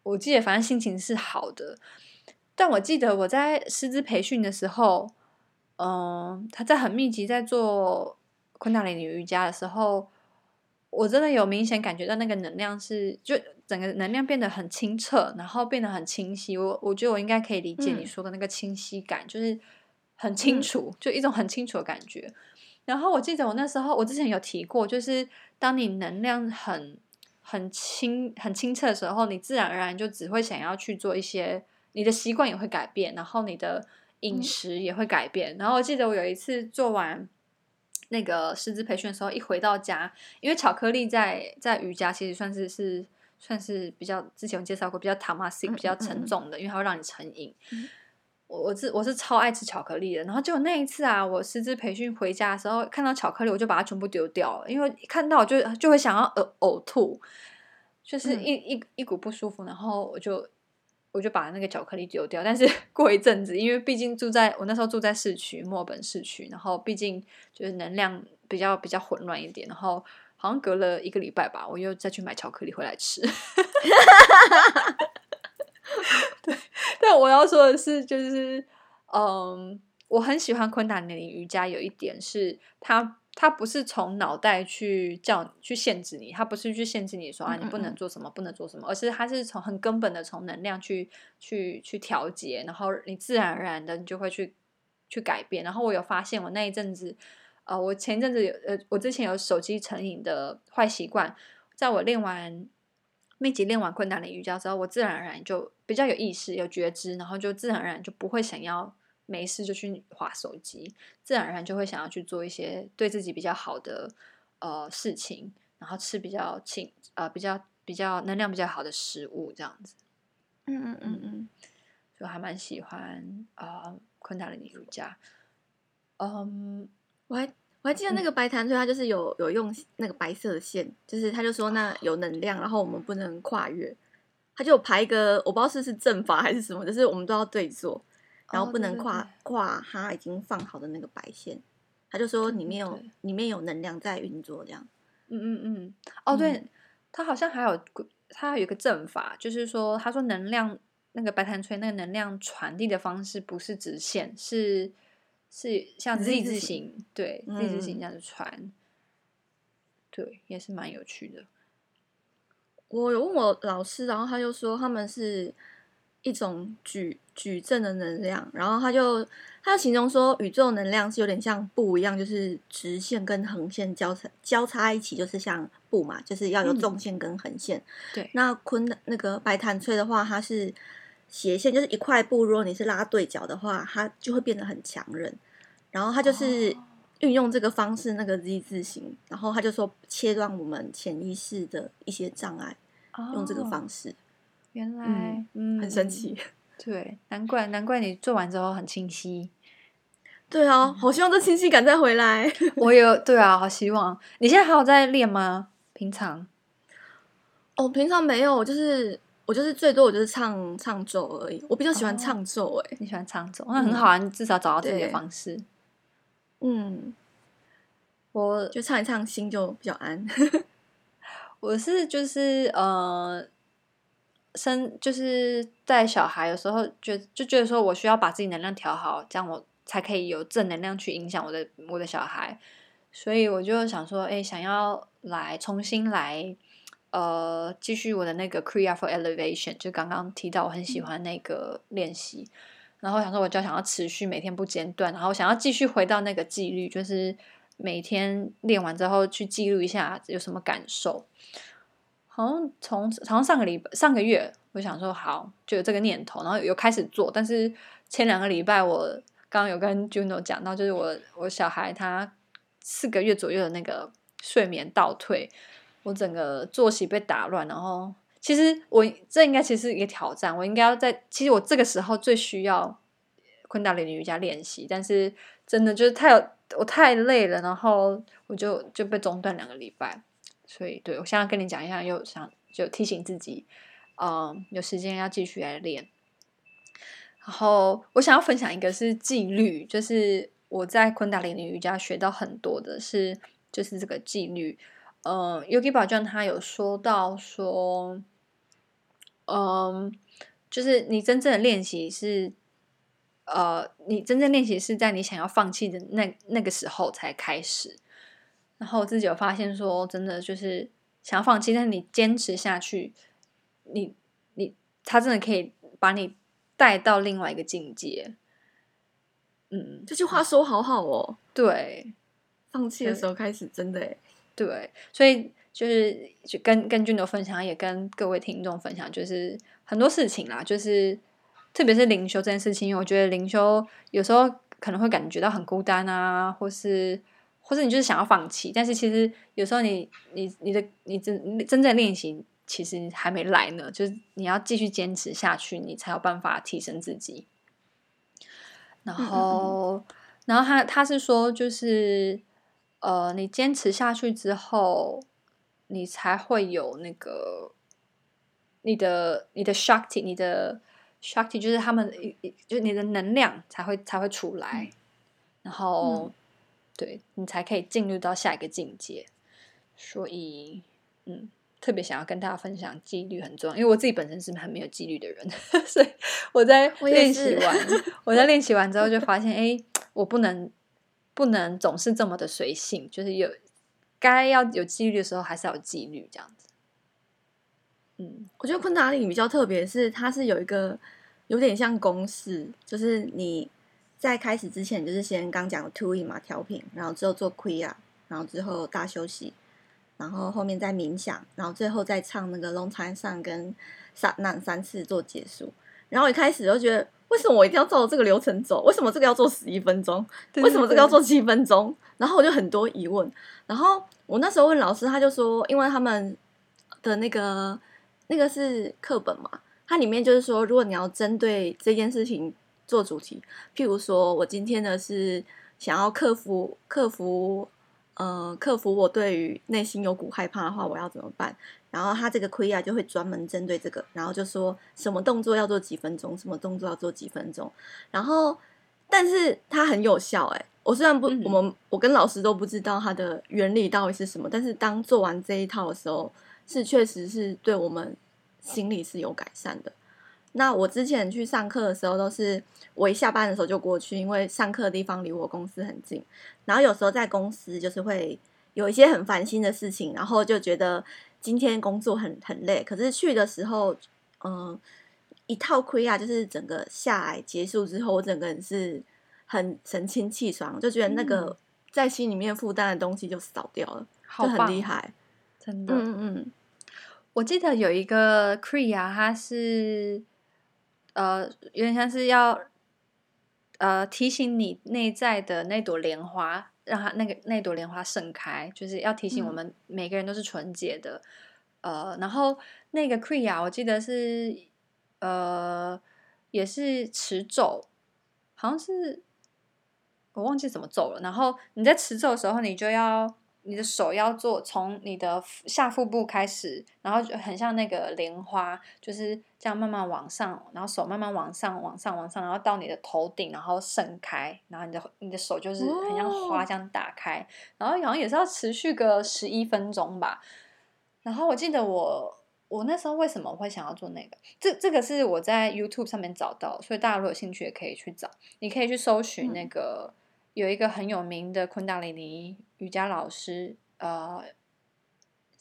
我记得反正心情是好的，但我记得我在师资培训的时候，嗯，他在很密集在做昆达里尼瑜伽的时候。我真的有明显感觉到那个能量是，就整个能量变得很清澈，然后变得很清晰。我我觉得我应该可以理解你说的那个清晰感，嗯、就是很清楚，嗯、就一种很清楚的感觉。然后我记得我那时候，我之前有提过，就是当你能量很很清、很清澈的时候，你自然而然就只会想要去做一些，你的习惯也会改变，然后你的饮食也会改变。嗯、然后我记得我有一次做完。那个师资培训的时候，一回到家，因为巧克力在在瑜伽其实算是是算是比较之前有介绍过比较 tamasic 比较沉重的，因为它会让你成瘾。嗯、我我是我是超爱吃巧克力的，然后就那一次啊，我师资培训回家的时候看到巧克力，我就把它全部丢掉了，因为看到就就会想要呕呕吐，就是一、嗯、一一股不舒服，然后我就。我就把那个巧克力丢掉，但是 过一阵子，因为毕竟住在我那时候住在市区，墨尔本市区，然后毕竟就是能量比较比较混乱一点，然后好像隔了一个礼拜吧，我又再去买巧克力回来吃。对，但我要说的是，就是嗯，我很喜欢昆达尼瑜伽，有一点是它。他不是从脑袋去叫去限制你，他不是去限制你说啊，你不能做什么，不能做什么，而是他是从很根本的从能量去去去调节，然后你自然而然的你就会去去改变。然后我有发现，我那一阵子，呃，我前一阵子有呃，我之前有手机成瘾的坏习惯，在我练完密集练完困难的瑜伽之后，我自然而然就比较有意识、有觉知，然后就自然而然就不会想要。没事就去划手机，自然而然就会想要去做一些对自己比较好的呃事情，然后吃比较轻呃比较比较能量比较好的食物这样子。嗯嗯嗯嗯，就还蛮喜欢呃昆达的尼瑜伽。嗯，我还我还记得那个白檀崔，他就是有有用那个白色的线，就是他就说那有能量，然后我们不能跨越，他就排一个我不知道是是阵法还是什么，就是我们都要对坐。然后不能跨、跨他已经放好的那个白线，他就说里面有里面有能量在运作，这样。嗯嗯嗯。哦，对，嗯、他好像还有他还有一个阵法，就是说他说能量那个白檀崔那个能量传递的方式不是直线，是是像 Z 字形，对、嗯、Z 字形这样子传。对，也是蛮有趣的。我有问我老师，然后他就说他们是。一种矩矩阵的能量，然后他就他就形容说，宇宙能量是有点像布一样，就是直线跟横线交叉交叉一起，就是像布嘛，就是要有纵线跟横线。嗯、对，那昆那个白檀翠的话，它是斜线，就是一块布，如果你是拉对角的话，它就会变得很强韧。然后他就是运用这个方式，那个 Z 字形，然后他就说切断我们潜意识的一些障碍，哦、用这个方式。原来，嗯，很神奇，对，难怪难怪你做完之后很清晰，对啊，好希望这清晰感再回来。我有，对啊，好希望。你现在还有在练吗？平常？哦，平常没有，就是我就是最多我就是唱唱奏而已。我比较喜欢唱咒，哎，你喜欢唱咒，那很好啊，你至少找到自己的方式。嗯，我就唱一唱，心就比较安。我是就是呃。生就是带小孩，有时候觉就觉得说，我需要把自己能量调好，这样我才可以有正能量去影响我的我的小孩。所以我就想说，哎，想要来重新来，呃，继续我的那个 Crea for Elevation，就刚刚提到我很喜欢那个练习。然后想说，我就想要持续每天不间断，然后想要继续回到那个纪律，就是每天练完之后去记录一下有什么感受。好像从好像上个礼拜上个月我想说好，就有这个念头，然后有开始做。但是前两个礼拜，我刚刚有跟 Juno 讲到，就是我我小孩他四个月左右的那个睡眠倒退，我整个作息被打乱。然后其实我这应该其实是一个挑战，我应该要在其实我这个时候最需要昆达里尼瑜伽练习，但是真的就是太有我太累了，然后我就就被中断两个礼拜。所以对我现在跟你讲一下，又想就提醒自己。嗯，有时间要继续来练。然后我想要分享一个是纪律，就是我在昆达里尼瑜伽学到很多的是，就是这个纪律。嗯，Yogi 宝娟他有说到说，嗯，就是你真正的练习是，呃，你真正练习是在你想要放弃的那那个时候才开始。然后我自己有发现说，真的就是想要放弃，但是你坚持下去。你你他真的可以把你带到另外一个境界，嗯，这句话说好好哦。对，放弃的时候开始，真的哎。对，所以就是就跟跟君的分享，也跟各位听众分享，就是很多事情啦，就是特别是灵修这件事情，因为我觉得灵修有时候可能会感觉到很孤单啊，或是或者你就是想要放弃，但是其实有时候你你你的你真真正练习。其实还没来呢，就是你要继续坚持下去，你才有办法提升自己。然后，嗯嗯嗯，然后他他是说，就是呃，你坚持下去之后，你才会有那个你的你的 Shakti，你的 Shakti 就是他们，就是你的能量才会才会出来，嗯、然后、嗯、对你才可以进入到下一个境界。所以，嗯。特别想要跟大家分享纪律很重要，因为我自己本身是很没有纪律的人，所以我在练习完，我，我在练习完之后就发现，哎，我不能不能总是这么的随性，就是有该要有纪律的时候，还是要有纪律这样子。嗯，我觉得昆达里比较特别，是它是有一个有点像公式，就是你在开始之前，就是先刚讲的 To In 嘛，调频，然后之后做 Kriya，然后之后大休息。然后后面再冥想，然后最后再唱那个 Long Time Sun 跟 Satnam 三次做结束。然后一开始就觉得，为什么我一定要照这个流程走？为什么这个要做十一分钟？为什么这个要做七分钟？然后我就很多疑问。然后我那时候问老师，他就说，因为他们的那个那个是课本嘛，它里面就是说，如果你要针对这件事情做主题，譬如说我今天呢是想要克服克服。呃，克服我对于内心有股害怕的话，我要怎么办？然后他这个 Kriya 就会专门针对这个，然后就说什么动作要做几分钟，什么动作要做几分钟。然后，但是它很有效哎。我虽然不，嗯、我们我跟老师都不知道它的原理到底是什么，但是当做完这一套的时候，是确实是对我们心理是有改善的。那我之前去上课的时候，都是我一下班的时候就过去，因为上课的地方离我公司很近。然后有时候在公司就是会有一些很烦心的事情，然后就觉得今天工作很很累。可是去的时候，嗯，一套 Kriya 就是整个下来结束之后，我整个人是很神清气爽，就觉得那个在心里面负担的东西就扫掉了，就很厉害，真的。嗯嗯，我记得有一个 Crea，他是。呃，有点像是要，呃，提醒你内在的那朵莲花，让它那个那朵莲花盛开，就是要提醒我们每个人都是纯洁的。嗯、呃，然后那个 Kriya，我记得是，呃，也是持咒，好像是我忘记怎么咒了。然后你在持咒的时候，你就要。你的手要做从你的下腹部开始，然后就很像那个莲花，就是这样慢慢往上，然后手慢慢往上、往上、往上，然后到你的头顶，然后盛开，然后你的你的手就是很像花这样打开，哦、然后好像也是要持续个十一分钟吧。然后我记得我我那时候为什么会想要做那个？这这个是我在 YouTube 上面找到，所以大家如果有兴趣也可以去找，你可以去搜寻那个。嗯有一个很有名的昆达里尼瑜伽老师，呃，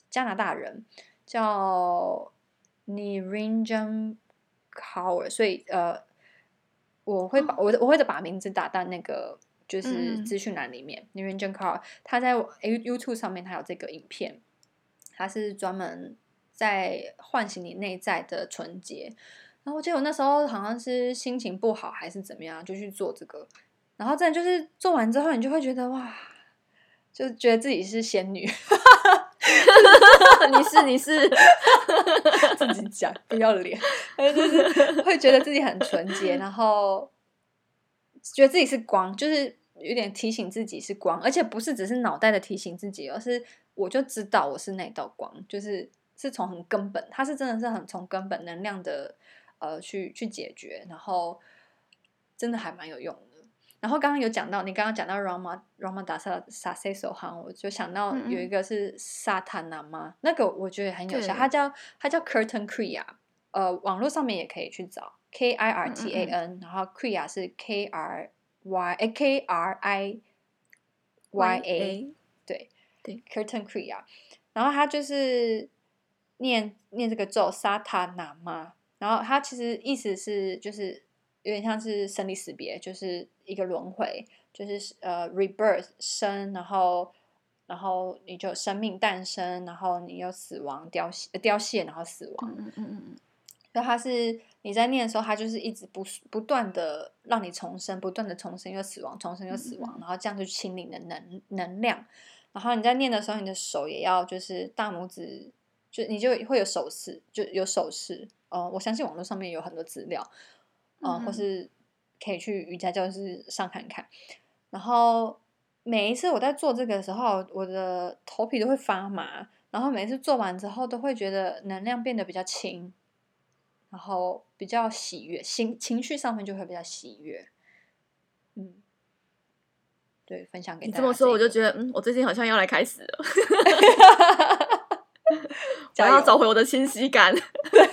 加拿大人叫 Niranjan Kaur，所以呃，我会把、哦、我我会把名字打到那个就是资讯栏里面。嗯、Niranjan Kaur，他在 YouTube 上面他有这个影片，他是专门。在唤醒你内在的纯洁。然后我记得我那时候好像是心情不好还是怎么样，就去做这个。然后真的就是做完之后，你就会觉得哇，就觉得自己是仙女。你是你是 自己讲不要脸，就是会觉得自己很纯洁，然后觉得自己是光，就是有点提醒自己是光，而且不是只是脑袋的提醒自己，而是我就知道我是那道光，就是是从很根本，它是真的是很从根本能量的。呃，去去解决，然后真的还蛮有用的。然后刚刚有讲到，你刚刚讲到 Rama Rama Dasa Sasesohan，我就想到有一个是沙滩男吗？嗯、那个我觉得很有效，它叫它叫 Curtain Kriya，呃，网络上面也可以去找 K I R T A N，、然后 Kriya 是 K R Y A K R I Y A，对对，Curtain Kriya，然后它就是念念这个咒沙滩男吗？然后它其实意思是就是有点像是生离死别，就是一个轮回，就是呃 rebirth 生，然后然后你就生命诞生，然后你又死亡凋谢凋谢，然后死亡。嗯嗯嗯。所以它是你在念的时候，它就是一直不不断的让你重生，不断的重生又死亡，重生又死亡，然后这样就清理的能能量。然后你在念的时候，你的手也要就是大拇指，就你就会有手势，就有手势。呃，我相信网络上面有很多资料，呃，或是可以去瑜伽教室上看看。然后每一次我在做这个的时候，我的头皮都会发麻。然后每一次做完之后，都会觉得能量变得比较轻，然后比较喜悦，心情绪上面就会比较喜悦。嗯，对，分享给。你这么说，我就觉得，嗯，我最近好像要来开始了，想要找回我的清晰感。对。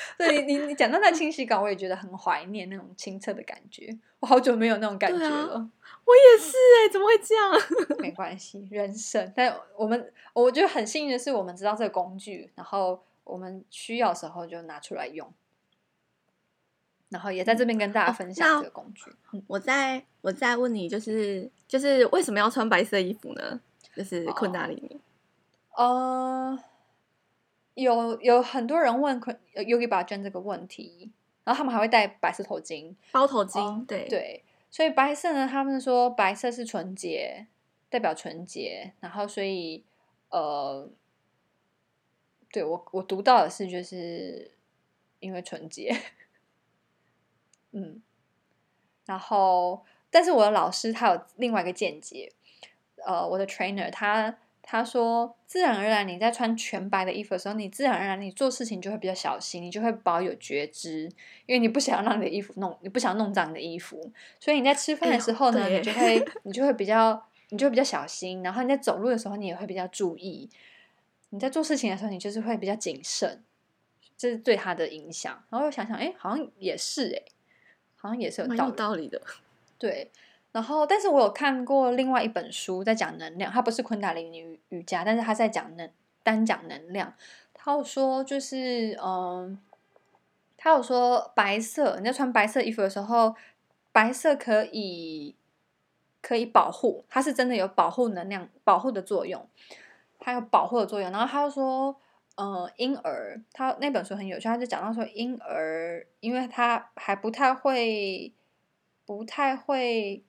对你，你你讲到那清洗感，我也觉得很怀念那种清澈的感觉。我好久没有那种感觉了。啊、我也是哎、欸，怎么会这样？没关系，人生。但我们我觉得很幸运的是，我们知道这个工具，然后我们需要的时候就拿出来用。然后也在这边跟大家分享这个工具。哦、我再我再问你，就是就是为什么要穿白色衣服呢？就是昆达里面。哦。呃有有很多人问 Yogi Bhajan 这个问题，然后他们还会戴白色头巾，包头巾，哦、对对，所以白色呢，他们说白色是纯洁，代表纯洁，然后所以呃，对我我读到的是就是因为纯洁，嗯，然后但是我的老师他有另外一个见解，呃，我的 trainer 他。他说：“自然而然，你在穿全白的衣服的时候，你自然而然你做事情就会比较小心，你就会保有觉知，因为你不想让你的衣服弄，你不想弄脏你的衣服，所以你在吃饭的时候呢，哎、你就会你就会比较你就会比较小心，然后你在走路的时候，你也会比较注意，你在做事情的时候，你就是会比较谨慎，这是对他的影响。然后又想想，哎，好像也是哎，好像也是有道理的，对。”然后，但是我有看过另外一本书，在讲能量。它不是昆达里尼瑜伽，但是他在讲能单讲能量。他有说，就是嗯，他有说白色，你在穿白色衣服的时候，白色可以可以保护，它是真的有保护能量、保护的作用，它有保护的作用。然后他又说，嗯，婴儿，他那本书很有趣，他就讲到说，婴儿因为他还不太会，不太会。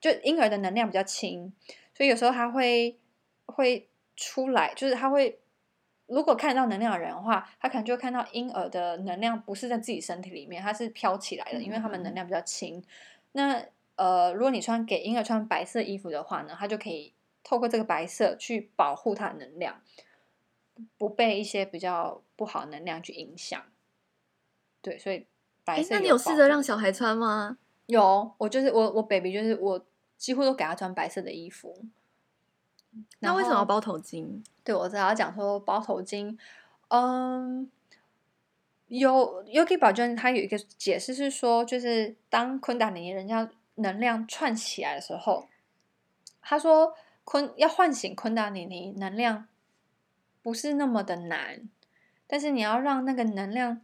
就婴儿的能量比较轻，所以有时候他会会出来，就是他会如果看到能量的人的话，他可能就会看到婴儿的能量不是在自己身体里面，它是飘起来的，因为他们能量比较轻。那呃，如果你穿给婴儿穿白色衣服的话呢，他就可以透过这个白色去保护他的能量，不被一些比较不好的能量去影响。对，所以白色。那你有试着让小孩穿吗？有，我就是我，我 baby 就是我几乎都给他穿白色的衣服。那为什么要包头巾？对，我在要讲说包头巾，嗯，有 Yogi Bhajan 他有一个解释是说，就是当昆达里尼人家能量串起来的时候，他说昆要唤醒昆达尼尼能量不是那么的难，但是你要让那个能量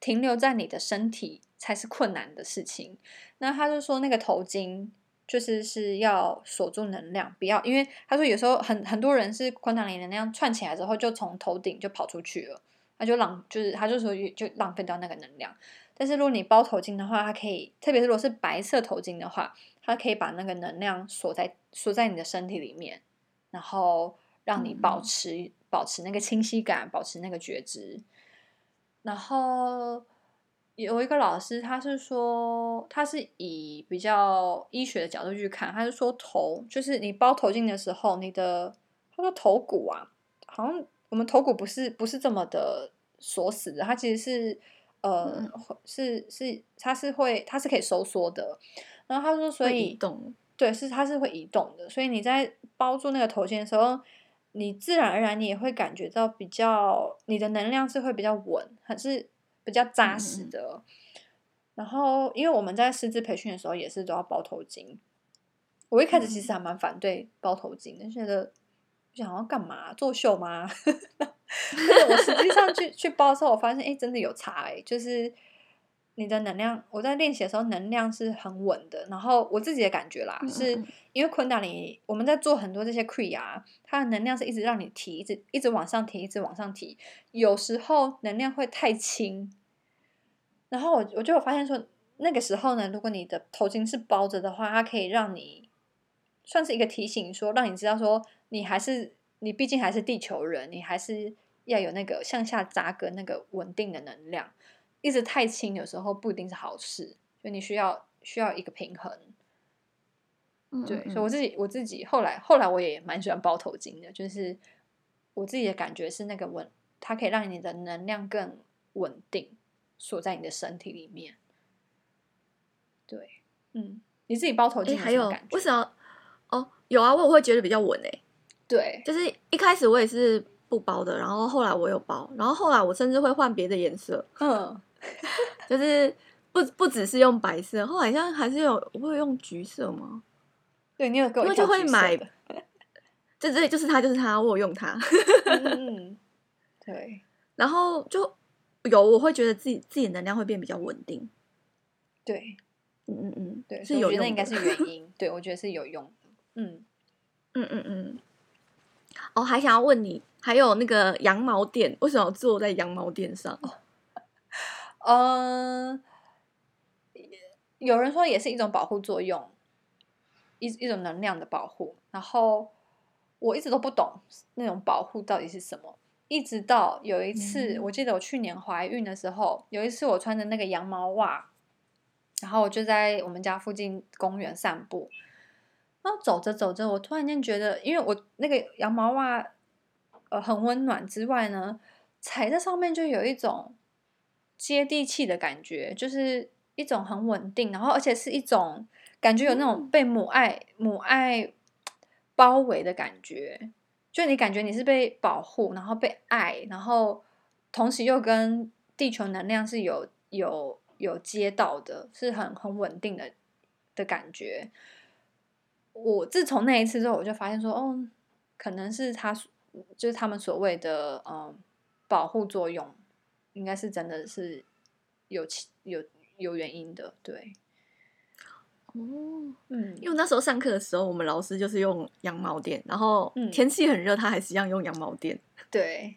停留在你的身体。才是困难的事情。那他就说，那个头巾就是是要锁住能量，不要因为他说有时候很很多人是昆达里能量串起来之后就从头顶就跑出去了，他就浪就是他就说就浪费掉那个能量。但是如果你包头巾的话，它可以，特别是如果是白色头巾的话，它可以把那个能量锁在锁在你的身体里面，然后让你保持、嗯、保持那个清晰感，保持那个觉知，然后。有一个老师，他是说，他是以比较医学的角度去看，他是说头，就是你包头巾的时候，你的他说头骨啊，好像我们头骨不是不是这么的锁死的，它其实是呃、嗯、是是它是会它是可以收缩的，然后他说所以对，是它是会移动的，所以你在包住那个头巾的时候，你自然而然你也会感觉到比较你的能量是会比较稳，还是。比较扎实的，嗯、然后因为我们在师资培训的时候也是都要包头巾。我一开始其实还蛮反对包头巾的，嗯、觉得想要干嘛作秀吗？但是我实际上去去包的时候，我发现哎，真的有差哎，就是你的能量，我在练习的时候能量是很稳的。然后我自己的感觉啦，嗯、是因为昆达里我们在做很多这些 Kriya，它的能量是一直让你提，一直一直往上提，一直往上提。有时候能量会太轻。然后我我就有发现说，那个时候呢，如果你的头巾是包着的话，它可以让你算是一个提醒，说让你知道说，你还是你毕竟还是地球人，你还是要有那个向下扎根那个稳定的能量。一直太轻，有时候不一定是好事，所以你需要需要一个平衡。嗯嗯对，所以我自己我自己后来后来我也蛮喜欢包头巾的，就是我自己的感觉是那个稳，它可以让你的能量更稳定。锁在你的身体里面，对，嗯，你自己包头巾还有为什么？哦，有啊，我我会觉得比较稳诶。对，就是一开始我也是不包的，然后后来我有包，然后后来我甚至会换别的颜色，嗯，就是不不只是用白色，后来像还是有我会用橘色吗？对，你有给我，因为就会买，这这就是它，就是它，我有用它，嗯，对，然后就。有，我会觉得自己自己的能量会变比较稳定。对，嗯嗯嗯，对，是有用的，应该是原因。对，我觉得是有用。嗯嗯嗯嗯。哦，还想要问你，还有那个羊毛垫，为什么要坐在羊毛垫上？嗯、呃，有人说也是一种保护作用，一一种能量的保护。然后我一直都不懂那种保护到底是什么。一直到有一次，嗯、我记得我去年怀孕的时候，有一次我穿着那个羊毛袜，然后我就在我们家附近公园散步，然后走着走着，我突然间觉得，因为我那个羊毛袜呃很温暖之外呢，踩在上面就有一种接地气的感觉，就是一种很稳定，然后而且是一种感觉有那种被母爱、嗯、母爱包围的感觉。就你感觉你是被保护，然后被爱，然后同时又跟地球能量是有有有接到的，是很很稳定的的感觉。我自从那一次之后，我就发现说，哦，可能是他就是他们所谓的嗯保护作用，应该是真的是有有有原因的，对。哦，嗯，因为那时候上课的时候，我们老师就是用羊毛垫，然后天气很热，他还是一样用羊毛垫。对，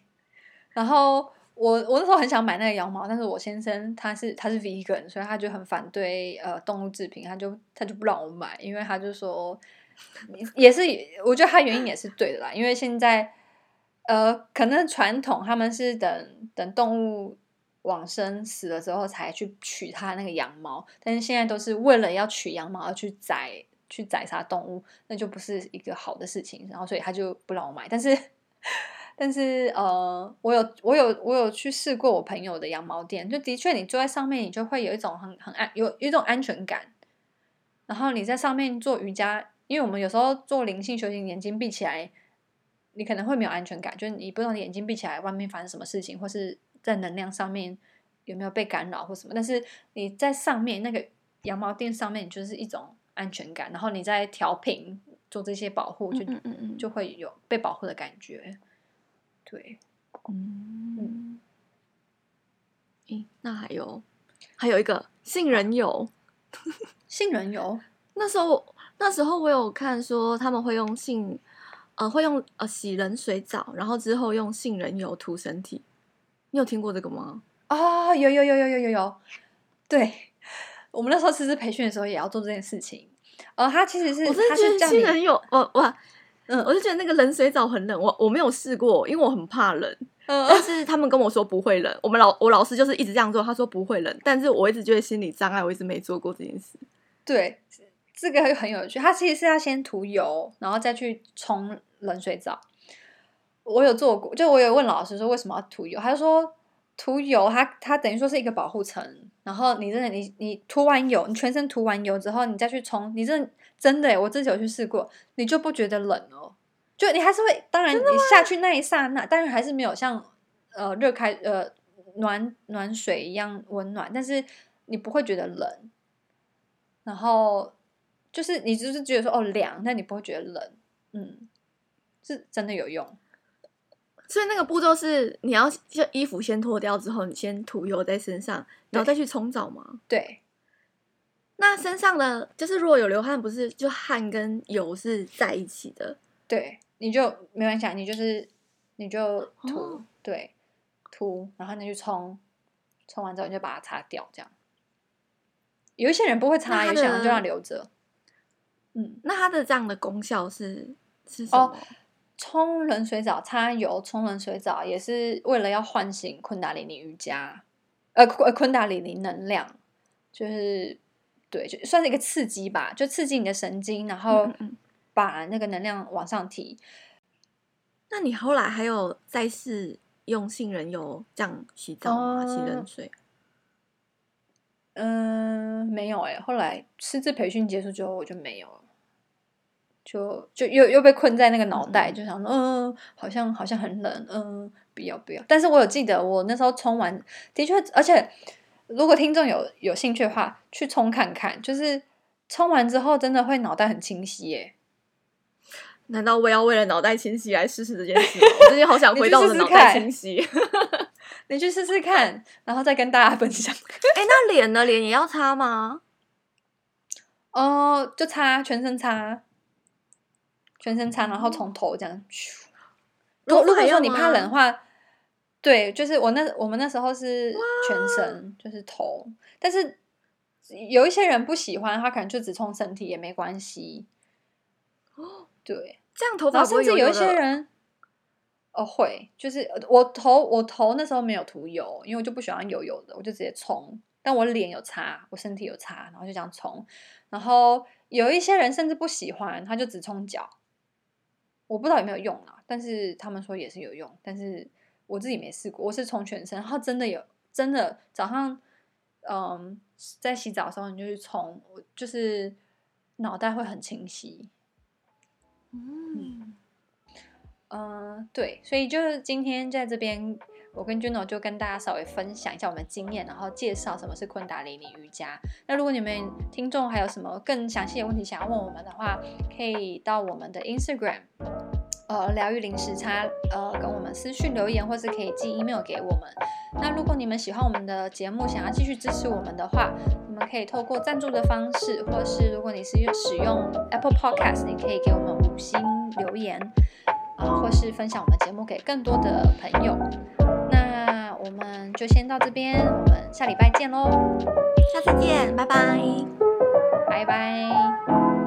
然后我我那时候很想买那个羊毛，但是我先生他是他是 vegan，所以他就很反对呃动物制品，他就他就不让我买，因为他就说也是，我觉得他原因也是对的啦，因为现在呃可能传统他们是等等动物。往生死了之后才去取它那个羊毛，但是现在都是为了要取羊毛而去宰去宰杀动物，那就不是一个好的事情。然后所以他就不让我买。但是 但是呃，我有我有我有去试过我朋友的羊毛垫，就的确你坐在上面，你就会有一种很很安有有一种安全感。然后你在上面做瑜伽，因为我们有时候做灵性修行，眼睛闭起来，你可能会没有安全感，就是你不知道你眼睛闭起来外面发生什么事情，或是。在能量上面有没有被干扰或什么？但是你在上面那个羊毛垫上面，就是一种安全感。然后你在调频做这些保护，就嗯嗯嗯就会有被保护的感觉。对，嗯嗯。诶，那还有还有一个杏仁油，杏仁油。那时候那时候我有看说他们会用杏，呃，会用呃洗冷水澡，然后之后用杏仁油涂身体。你有听过这个吗？哦，有有有有有有有。对，我们那时候师资培训的时候也要做这件事情。哦，他其实是，我真的觉得杏仁油，我哇，嗯，我就觉得那个冷水澡很冷，我我没有试过，因为我很怕冷。嗯，但是他们跟我说不会冷，我们老我老师就是一直这样做，他说不会冷，但是我一直觉得心理障碍，我一直没做过这件事。对，这个很有趣。它其实是要先涂油，然后再去冲冷水澡。我有做过，就我有问老师说为什么要涂油，他就说涂油它它等于说是一个保护层，然后你真的你你涂完油，你全身涂完油之后，你再去冲，你真的真的，我自己有去试过，你就不觉得冷哦。就你还是会，当然你下去那一刹那，当然还是没有像呃热开呃暖暖水一样温暖，但是你不会觉得冷。然后就是你只是觉得说哦凉，但你不会觉得冷，嗯，是真的有用。所以那个步骤是你要就衣服先脱掉之后，你先涂油在身上，然后再去冲澡吗？对。那身上的就是如果有流汗，不是就汗跟油是在一起的？对。你就没关系，你就是你就涂、哦、对涂，然后你去冲，冲完之后你就把它擦掉，这样。有一些人不会擦，有些人就让留着。嗯，那它的这样的功效是是什么？哦，冲冷水澡、擦油、冲冷水澡，也是为了要唤醒昆达里尼瑜伽，呃，昆昆达里尼能量，就是对，就算是一个刺激吧，就刺激你的神经，然后。把那个能量往上提。那你后来还有再试用杏仁油这样洗澡吗？洗冷水？嗯，没有哎、欸。后来师资培训结束之后，我就没有了，就就又又被困在那个脑袋，嗯、就想说，嗯，好像好像很冷，嗯，不要不要。但是我有记得，我那时候冲完，的确，而且如果听众有有兴趣的话，去冲看看，就是冲完之后，真的会脑袋很清晰耶、欸。难道我要为了脑袋清晰来试试这件事？我最近好想回到我的脑袋清晰。你去试试看，然后再跟大家分享。哎，那脸呢？脸也要擦吗？哦，就擦全身擦，全身擦，然后从头这样。如果如果说你怕冷的话，对，就是我那我们那时候是全身，就是头。但是有一些人不喜欢，他可能就只冲身体也没关系。哦。对，这样头发会油油的。甚至有一些人，哦，会，就是我头我头那时候没有涂油，因为我就不喜欢油油的，我就直接冲。但我脸有擦，我身体有擦，然后就这样冲。然后有一些人甚至不喜欢，他就只冲脚。我不知道有没有用啊，但是他们说也是有用，但是我自己没试过。我是冲全身，然后真的有，真的早上，嗯，在洗澡的时候你就去冲，我就是脑袋会很清晰。嗯，呃，对，所以就是今天在这边，我跟 Juno 就跟大家稍微分享一下我们的经验，然后介绍什么是昆达里尼瑜伽。那如果你们听众还有什么更详细的问题想要问我们的话，可以到我们的 Instagram，呃，疗愈零时差，呃，跟我们私讯留言，或是可以寄 email 给我们。那如果你们喜欢我们的节目，想要继续支持我们的话，你们可以透过赞助的方式，或是如果你是使用 Apple Podcast，你可以给我们五星留言，啊，或是分享我们节目给更多的朋友。那我们就先到这边，我们下礼拜见喽，下次见，拜拜，拜拜。